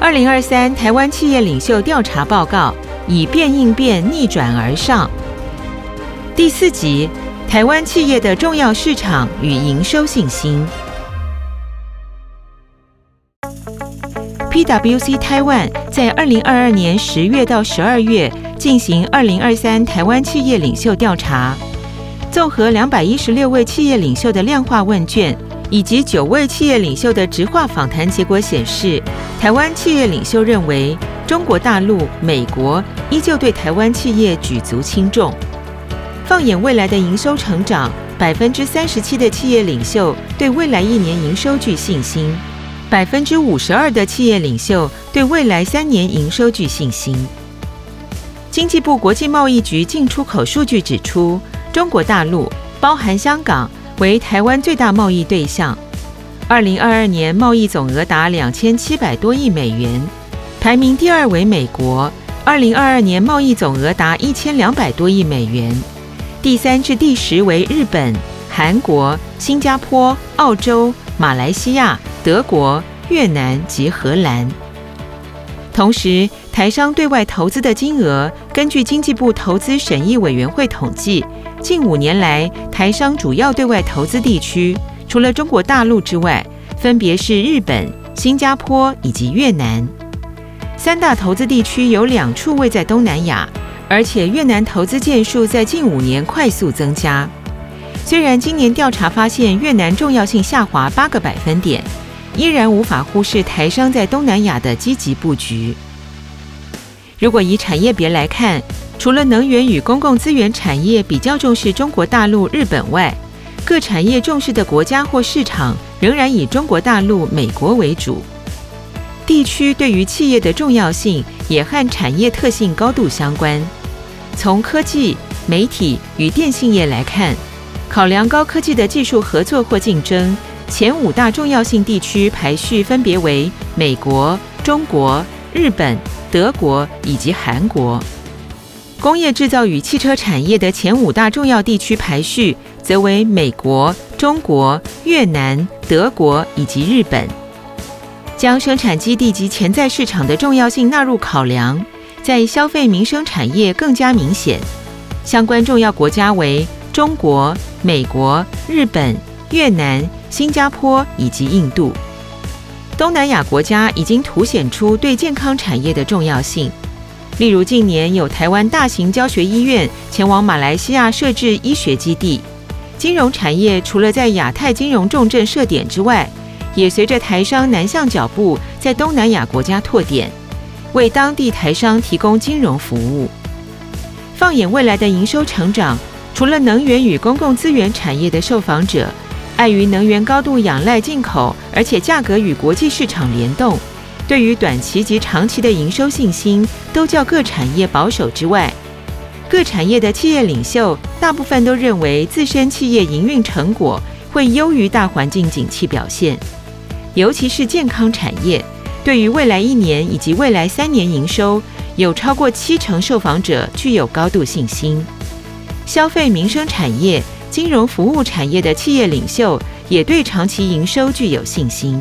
二零二三台湾企业领袖调查报告：以变应变，逆转而上。第四集：台湾企业的重要市场与营收信心。PwC Taiwan 在二零二二年十月到十二月进行二零二三台湾企业领袖调查，综合两百一十六位企业领袖的量化问卷。以及九位企业领袖的直话访谈结果显示，台湾企业领袖认为中国大陆、美国依旧对台湾企业举足轻重。放眼未来的营收成长，百分之三十七的企业领袖对未来一年营收具信心，百分之五十二的企业领袖对未来三年营收具信心。经济部国际贸易局进出口数据指出，中国大陆包含香港。为台湾最大贸易对象，二零二二年贸易总额达两千七百多亿美元，排名第二为美国，二零二二年贸易总额达一千两百多亿美元，第三至第十为日本、韩国、新加坡、澳洲、马来西亚、德国、越南及荷兰。同时，台商对外投资的金额，根据经济部投资审议委员会统计。近五年来，台商主要对外投资地区，除了中国大陆之外，分别是日本、新加坡以及越南。三大投资地区有两处位在东南亚，而且越南投资件数在近五年快速增加。虽然今年调查发现越南重要性下滑八个百分点，依然无法忽视台商在东南亚的积极布局。如果以产业别来看，除了能源与公共资源产业比较重视中国大陆、日本外，各产业重视的国家或市场仍然以中国大陆、美国为主。地区对于企业的重要性也和产业特性高度相关。从科技、媒体与电信业来看，考量高科技的技术合作或竞争，前五大重要性地区排序分别为美国、中国、日本、德国以及韩国。工业制造与汽车产业的前五大重要地区排序，则为美国、中国、越南、德国以及日本。将生产基地及潜在市场的重要性纳入考量，在消费民生产业更加明显。相关重要国家为中国、美国、日本、越南、新加坡以及印度。东南亚国家已经凸显出对健康产业的重要性。例如，近年有台湾大型教学医院前往马来西亚设置医学基地，金融产业除了在亚太金融重镇设点之外，也随着台商南向脚步，在东南亚国家拓点，为当地台商提供金融服务。放眼未来的营收成长，除了能源与公共资源产业的受访者，碍于能源高度仰赖进口，而且价格与国际市场联动。对于短期及长期的营收信心都较各产业保守之外，各产业的企业领袖大部分都认为自身企业营运成果会优于大环境景气表现，尤其是健康产业，对于未来一年以及未来三年营收，有超过七成受访者具有高度信心。消费民生产业、金融服务产业的企业领袖也对长期营收具有信心。